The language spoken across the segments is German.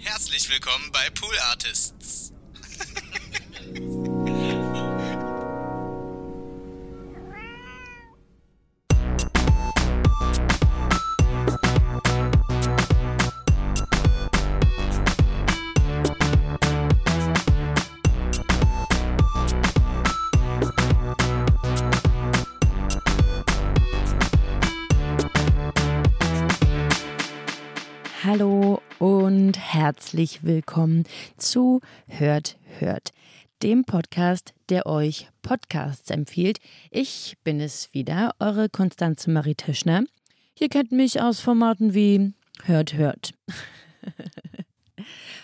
Herzlich willkommen bei Pool Artists. Hallo und herzlich willkommen zu Hört, Hört, dem Podcast, der euch Podcasts empfiehlt. Ich bin es wieder, eure Konstanze Marie Tischner. Ihr kennt mich aus Formaten wie Hört, Hört.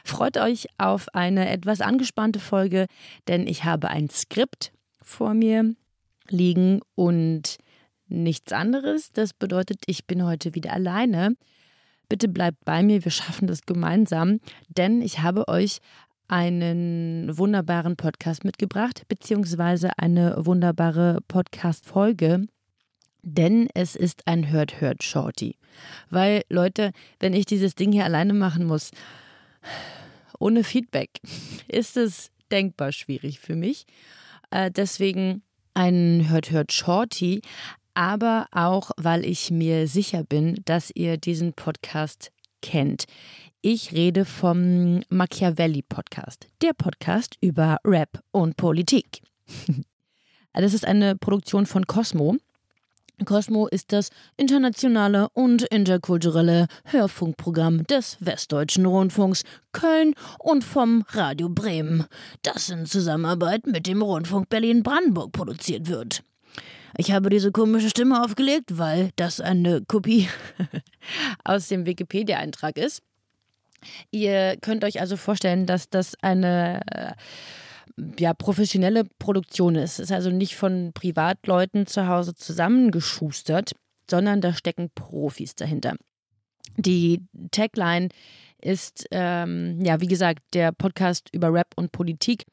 Freut euch auf eine etwas angespannte Folge, denn ich habe ein Skript vor mir liegen und nichts anderes. Das bedeutet, ich bin heute wieder alleine. Bitte bleibt bei mir, wir schaffen das gemeinsam, denn ich habe euch einen wunderbaren Podcast mitgebracht, beziehungsweise eine wunderbare Podcast-Folge, denn es ist ein Hört-Hört-Shorty. Weil, Leute, wenn ich dieses Ding hier alleine machen muss, ohne Feedback, ist es denkbar schwierig für mich. Äh, deswegen ein Hört-Hört-Shorty, aber auch, weil ich mir sicher bin, dass ihr diesen Podcast kennt. Ich rede vom Machiavelli Podcast, der Podcast über Rap und Politik. Das ist eine Produktion von Cosmo. Cosmo ist das internationale und interkulturelle Hörfunkprogramm des Westdeutschen Rundfunks Köln und vom Radio Bremen, das in Zusammenarbeit mit dem Rundfunk Berlin-Brandenburg produziert wird. Ich habe diese komische Stimme aufgelegt, weil das eine Kopie aus dem Wikipedia-Eintrag ist. Ihr könnt euch also vorstellen, dass das eine äh, ja, professionelle Produktion ist. Es ist also nicht von Privatleuten zu Hause zusammengeschustert, sondern da stecken Profis dahinter. Die Tagline ist, ähm, ja, wie gesagt, der Podcast über Rap und Politik.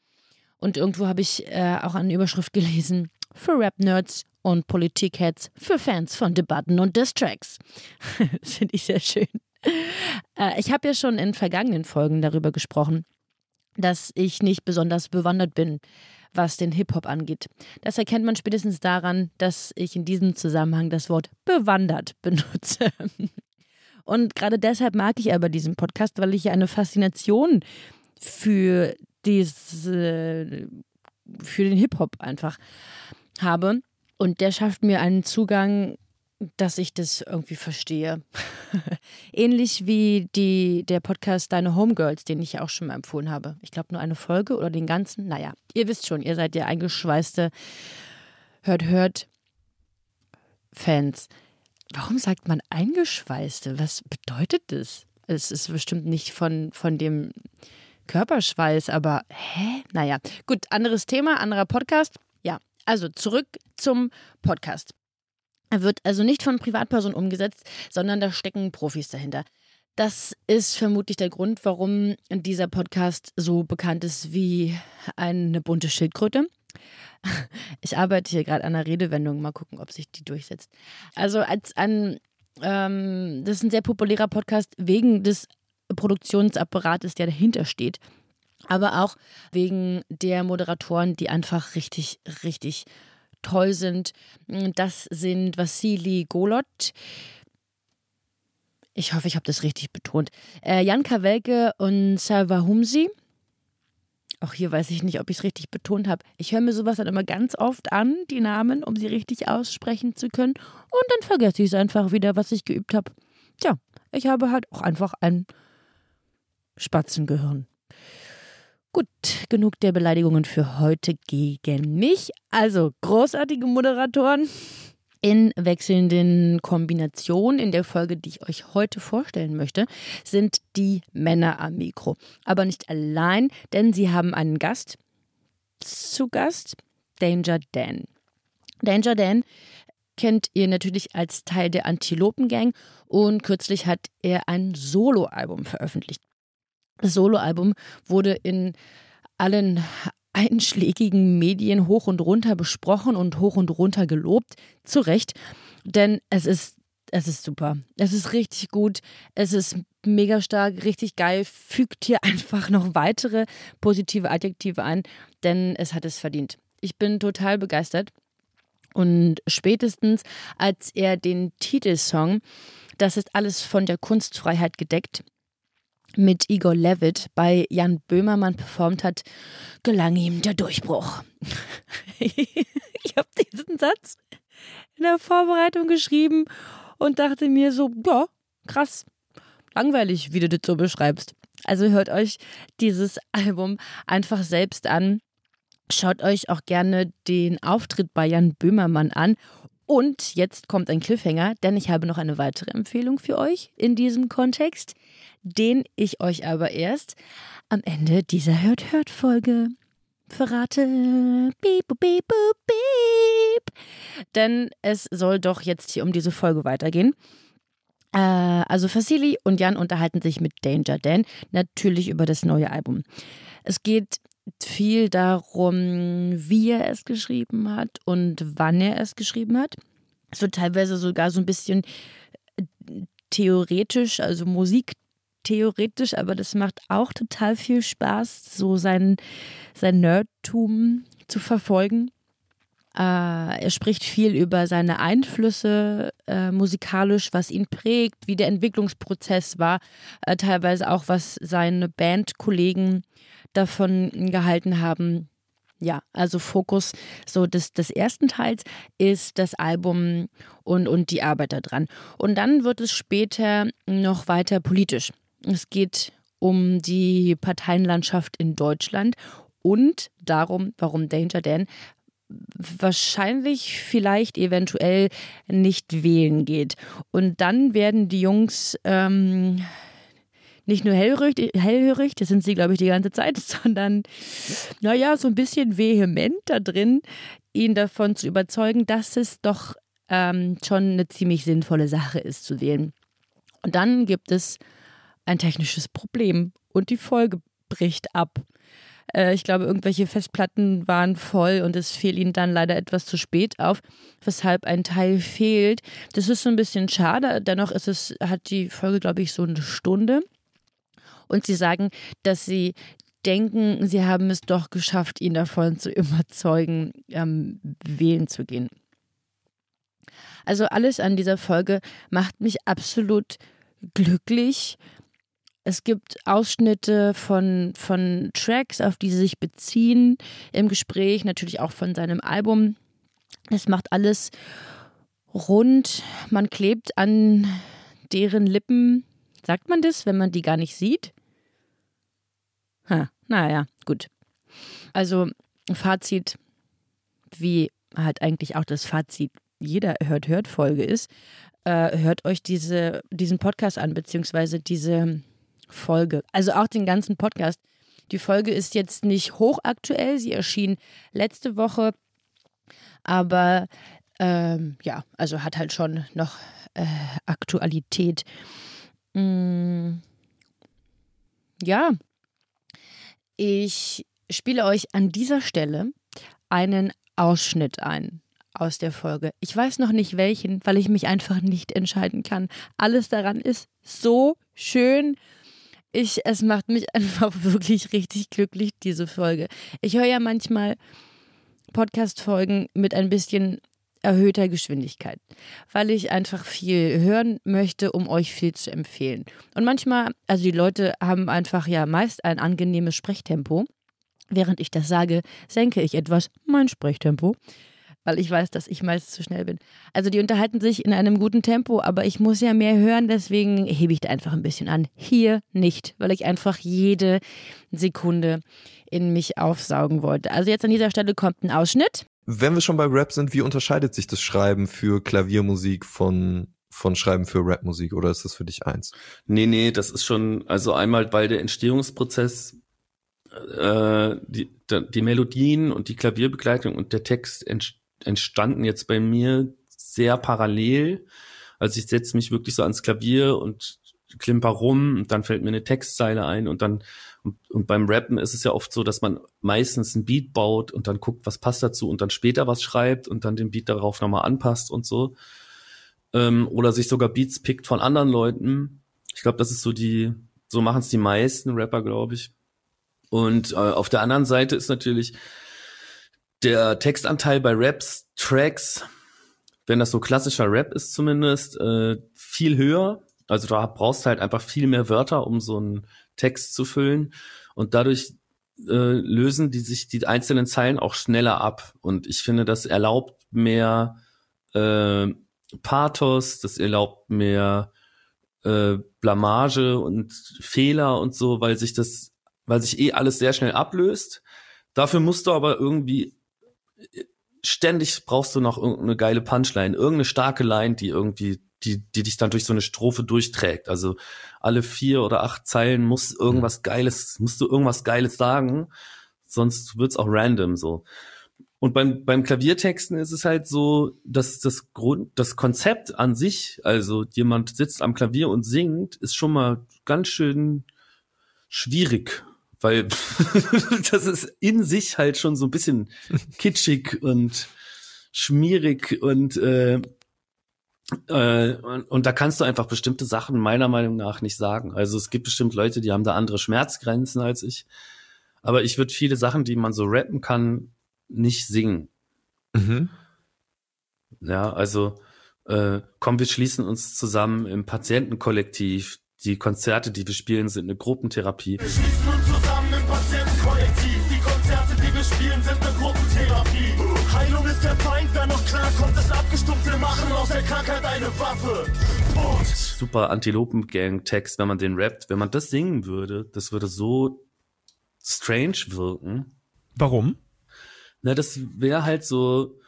Und irgendwo habe ich äh, auch eine Überschrift gelesen für Rap-Nerds und Politik-Heads für Fans von Debatten und Distracks. das finde ich sehr schön. Äh, ich habe ja schon in vergangenen Folgen darüber gesprochen, dass ich nicht besonders bewandert bin, was den Hip-Hop angeht. Das erkennt man spätestens daran, dass ich in diesem Zusammenhang das Wort bewandert benutze. Und gerade deshalb mag ich aber diesen Podcast, weil ich eine Faszination für diese, für den Hip-Hop einfach habe. Und der schafft mir einen Zugang, dass ich das irgendwie verstehe. Ähnlich wie die, der Podcast Deine Homegirls, den ich auch schon mal empfohlen habe. Ich glaube nur eine Folge oder den ganzen. Naja, ihr wisst schon, ihr seid ja eingeschweißte Hört, hört Fans. Warum sagt man eingeschweißte? Was bedeutet das? Es ist bestimmt nicht von, von dem Körperschweiß, aber hä? Naja, gut, anderes Thema, anderer Podcast. Also zurück zum Podcast. Er wird also nicht von Privatpersonen umgesetzt, sondern da stecken Profis dahinter. Das ist vermutlich der Grund, warum dieser Podcast so bekannt ist wie eine bunte Schildkröte. Ich arbeite hier gerade an einer Redewendung, mal gucken, ob sich die durchsetzt. Also als ein, ähm, das ist ein sehr populärer Podcast wegen des Produktionsapparates, der dahinter steht aber auch wegen der Moderatoren, die einfach richtig, richtig toll sind. Das sind Vassili Golot. Ich hoffe, ich habe das richtig betont. Äh, Jan Kawelke und Salva Humsi. Auch hier weiß ich nicht, ob ich es richtig betont habe. Ich höre mir sowas dann immer ganz oft an, die Namen, um sie richtig aussprechen zu können. Und dann vergesse ich es einfach wieder, was ich geübt habe. Tja, ich habe halt auch einfach ein Spatzengehirn. Gut, genug der Beleidigungen für heute gegen mich. Also großartige Moderatoren in wechselnden Kombinationen. In der Folge, die ich euch heute vorstellen möchte, sind die Männer am Mikro. Aber nicht allein, denn sie haben einen Gast zu Gast, Danger Dan. Danger Dan kennt ihr natürlich als Teil der Antilopen Gang und kürzlich hat er ein Soloalbum veröffentlicht. Soloalbum wurde in allen einschlägigen Medien hoch und runter besprochen und hoch und runter gelobt. Zu Recht, denn es ist, es ist super. Es ist richtig gut. Es ist mega stark, richtig geil. Fügt hier einfach noch weitere positive Adjektive ein, denn es hat es verdient. Ich bin total begeistert. Und spätestens, als er den Titelsong Das ist alles von der Kunstfreiheit gedeckt mit Igor Levitt bei Jan Böhmermann performt hat, gelang ihm der Durchbruch. ich habe diesen Satz in der Vorbereitung geschrieben und dachte mir so, ja, krass, langweilig, wie du das so beschreibst. Also hört euch dieses Album einfach selbst an. Schaut euch auch gerne den Auftritt bei Jan Böhmermann an. Und jetzt kommt ein Cliffhanger, denn ich habe noch eine weitere Empfehlung für euch in diesem Kontext, den ich euch aber erst am Ende dieser Hört-Hört-Folge verrate. Beep, beep, beep, beep. Denn es soll doch jetzt hier um diese Folge weitergehen. Äh, also Vasili und Jan unterhalten sich mit Danger Dan natürlich über das neue Album. Es geht viel darum, wie er es geschrieben hat und wann er es geschrieben hat. So teilweise sogar so ein bisschen äh, theoretisch, also musiktheoretisch, aber das macht auch total viel Spaß, so sein, sein Nerdtum zu verfolgen. Äh, er spricht viel über seine Einflüsse äh, musikalisch, was ihn prägt, wie der Entwicklungsprozess war, äh, teilweise auch was seine Bandkollegen davon gehalten haben. Ja, also Fokus so des, des ersten Teils ist das Album und, und die Arbeit daran. Und dann wird es später noch weiter politisch. Es geht um die Parteienlandschaft in Deutschland und darum, warum Danger Dan wahrscheinlich vielleicht eventuell nicht wählen geht. Und dann werden die Jungs ähm, nicht nur hellhörig, hellhörig, das sind sie, glaube ich, die ganze Zeit, sondern, naja, so ein bisschen vehement da drin, ihn davon zu überzeugen, dass es doch ähm, schon eine ziemlich sinnvolle Sache ist zu wählen. Und dann gibt es ein technisches Problem und die Folge bricht ab. Äh, ich glaube, irgendwelche Festplatten waren voll und es fiel ihnen dann leider etwas zu spät auf, weshalb ein Teil fehlt. Das ist so ein bisschen schade. Dennoch ist es, hat die Folge, glaube ich, so eine Stunde. Und sie sagen, dass sie denken, sie haben es doch geschafft, ihn davon zu überzeugen, ähm, wählen zu gehen. Also alles an dieser Folge macht mich absolut glücklich. Es gibt Ausschnitte von, von Tracks, auf die sie sich beziehen im Gespräch, natürlich auch von seinem Album. Es macht alles rund. Man klebt an deren Lippen. Sagt man das, wenn man die gar nicht sieht? Ha, naja, gut. Also Fazit, wie halt eigentlich auch das Fazit jeder Hört-Hört-Folge ist, äh, hört euch diese, diesen Podcast an, beziehungsweise diese Folge. Also auch den ganzen Podcast. Die Folge ist jetzt nicht hochaktuell, sie erschien letzte Woche, aber ähm, ja, also hat halt schon noch äh, Aktualität. Mm, ja, ich spiele euch an dieser Stelle einen Ausschnitt ein aus der Folge. Ich weiß noch nicht welchen, weil ich mich einfach nicht entscheiden kann. Alles daran ist so schön ich, es macht mich einfach wirklich richtig glücklich, diese Folge. Ich höre ja manchmal Podcast-Folgen mit ein bisschen erhöhter Geschwindigkeit, weil ich einfach viel hören möchte, um euch viel zu empfehlen. Und manchmal, also die Leute haben einfach ja meist ein angenehmes Sprechtempo. Während ich das sage, senke ich etwas mein Sprechtempo weil ich weiß, dass ich meist zu schnell bin. Also die unterhalten sich in einem guten Tempo, aber ich muss ja mehr hören, deswegen hebe ich da einfach ein bisschen an. Hier nicht, weil ich einfach jede Sekunde in mich aufsaugen wollte. Also jetzt an dieser Stelle kommt ein Ausschnitt. Wenn wir schon bei Rap sind, wie unterscheidet sich das Schreiben für Klaviermusik von von Schreiben für Rapmusik oder ist das für dich eins? Nee, nee, das ist schon, also einmal, weil der Entstehungsprozess äh, die, die Melodien und die Klavierbegleitung und der Text entstanden jetzt bei mir sehr parallel. Also ich setze mich wirklich so ans Klavier und klimper rum und dann fällt mir eine Textzeile ein und dann und, und beim Rappen ist es ja oft so, dass man meistens ein Beat baut und dann guckt, was passt dazu und dann später was schreibt und dann den Beat darauf nochmal anpasst und so. Ähm, oder sich sogar Beats pickt von anderen Leuten. Ich glaube, das ist so die, so machen es die meisten Rapper, glaube ich. Und äh, auf der anderen Seite ist natürlich der Textanteil bei Raps, Tracks, wenn das so klassischer Rap ist zumindest, äh, viel höher. Also da brauchst du halt einfach viel mehr Wörter, um so einen Text zu füllen. Und dadurch äh, lösen die sich die einzelnen Zeilen auch schneller ab. Und ich finde, das erlaubt mehr äh, Pathos, das erlaubt mehr äh, Blamage und Fehler und so, weil sich das, weil sich eh alles sehr schnell ablöst. Dafür musst du aber irgendwie ständig brauchst du noch irgendeine geile Punchline, irgendeine starke Line, die irgendwie, die, die dich dann durch so eine Strophe durchträgt. Also alle vier oder acht Zeilen muss irgendwas mhm. Geiles, musst du irgendwas Geiles sagen, sonst wird's auch random so. Und beim, beim Klaviertexten ist es halt so, dass das Grund, das Konzept an sich, also jemand sitzt am Klavier und singt, ist schon mal ganz schön schwierig, weil das ist in sich halt schon so ein bisschen kitschig und schmierig und äh, äh, und, und da kannst du einfach bestimmte Sachen meiner Meinung nach nicht sagen. Also es gibt bestimmt Leute, die haben da andere Schmerzgrenzen als ich. Aber ich würde viele Sachen, die man so rappen kann, nicht singen. Mhm. Ja, also äh, komm, wir schließen uns zusammen im Patientenkollektiv. Die Konzerte, die wir spielen, sind eine Gruppentherapie. Wir schließen uns zusammen im Patientenkollektiv. Die Konzerte, die wir spielen, sind eine ist der Feind, wer noch klar kommt, ist abgestumpft. Wir machen aus der Krankheit eine Waffe. Und Super Antilopen-Gang-Text, wenn man den rappt. Wenn man das singen würde, das würde so strange wirken. Warum? Na, das wäre halt so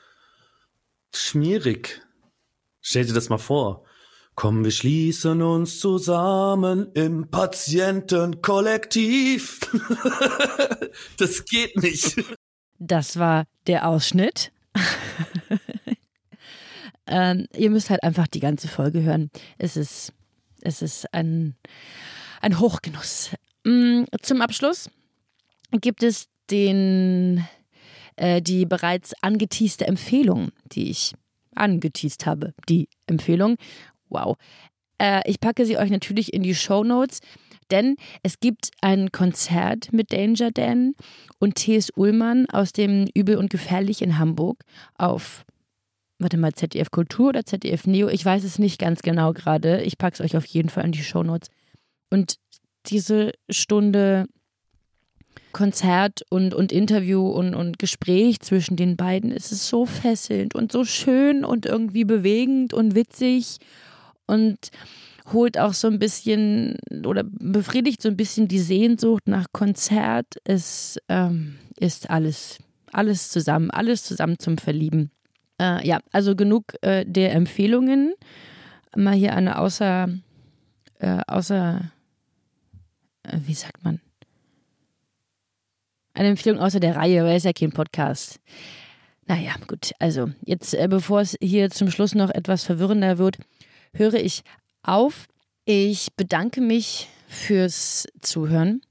schmierig. Stell dir das mal vor. Komm, wir schließen uns zusammen im Patientenkollektiv. das geht nicht. Das war der Ausschnitt. ähm, ihr müsst halt einfach die ganze Folge hören. Es ist, es ist ein, ein Hochgenuss. Mm, zum Abschluss gibt es den äh, die bereits angeteaste Empfehlung, die ich angeteased habe. Die Empfehlung. Wow. Äh, ich packe sie euch natürlich in die Show Notes, denn es gibt ein Konzert mit Danger Dan und T.S. Ullmann aus dem Übel und Gefährlich in Hamburg auf warte mal, ZDF Kultur oder ZDF Neo, ich weiß es nicht ganz genau gerade. Ich packe es euch auf jeden Fall in die Show Notes. Und diese Stunde Konzert und, und Interview und, und Gespräch zwischen den beiden ist es so fesselnd und so schön und irgendwie bewegend und witzig und holt auch so ein bisschen oder befriedigt so ein bisschen die Sehnsucht nach Konzert. Es ähm, ist alles, alles zusammen, alles zusammen zum Verlieben. Äh, ja, also genug äh, der Empfehlungen. Mal hier eine außer, äh, außer, äh, wie sagt man? Eine Empfehlung außer der Reihe, weil es ja kein Podcast. Naja, gut. Also, jetzt, äh, bevor es hier zum Schluss noch etwas verwirrender wird, höre ich auf. Ich bedanke mich fürs Zuhören.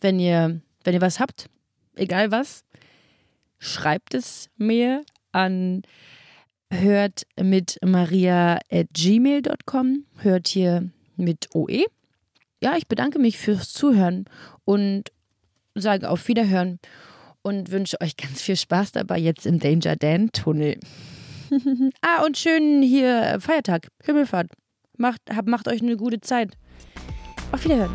Wenn ihr, wenn ihr was habt, egal was, schreibt es mir an hört mit maria at gmail.com, hört hier mit OE. Ja, ich bedanke mich fürs Zuhören und sage auf Wiederhören und wünsche euch ganz viel Spaß dabei jetzt im Danger Dan Tunnel. ah, und schön hier Feiertag, Himmelfahrt. Macht, hab, macht euch eine gute Zeit. Auf Wiederhören.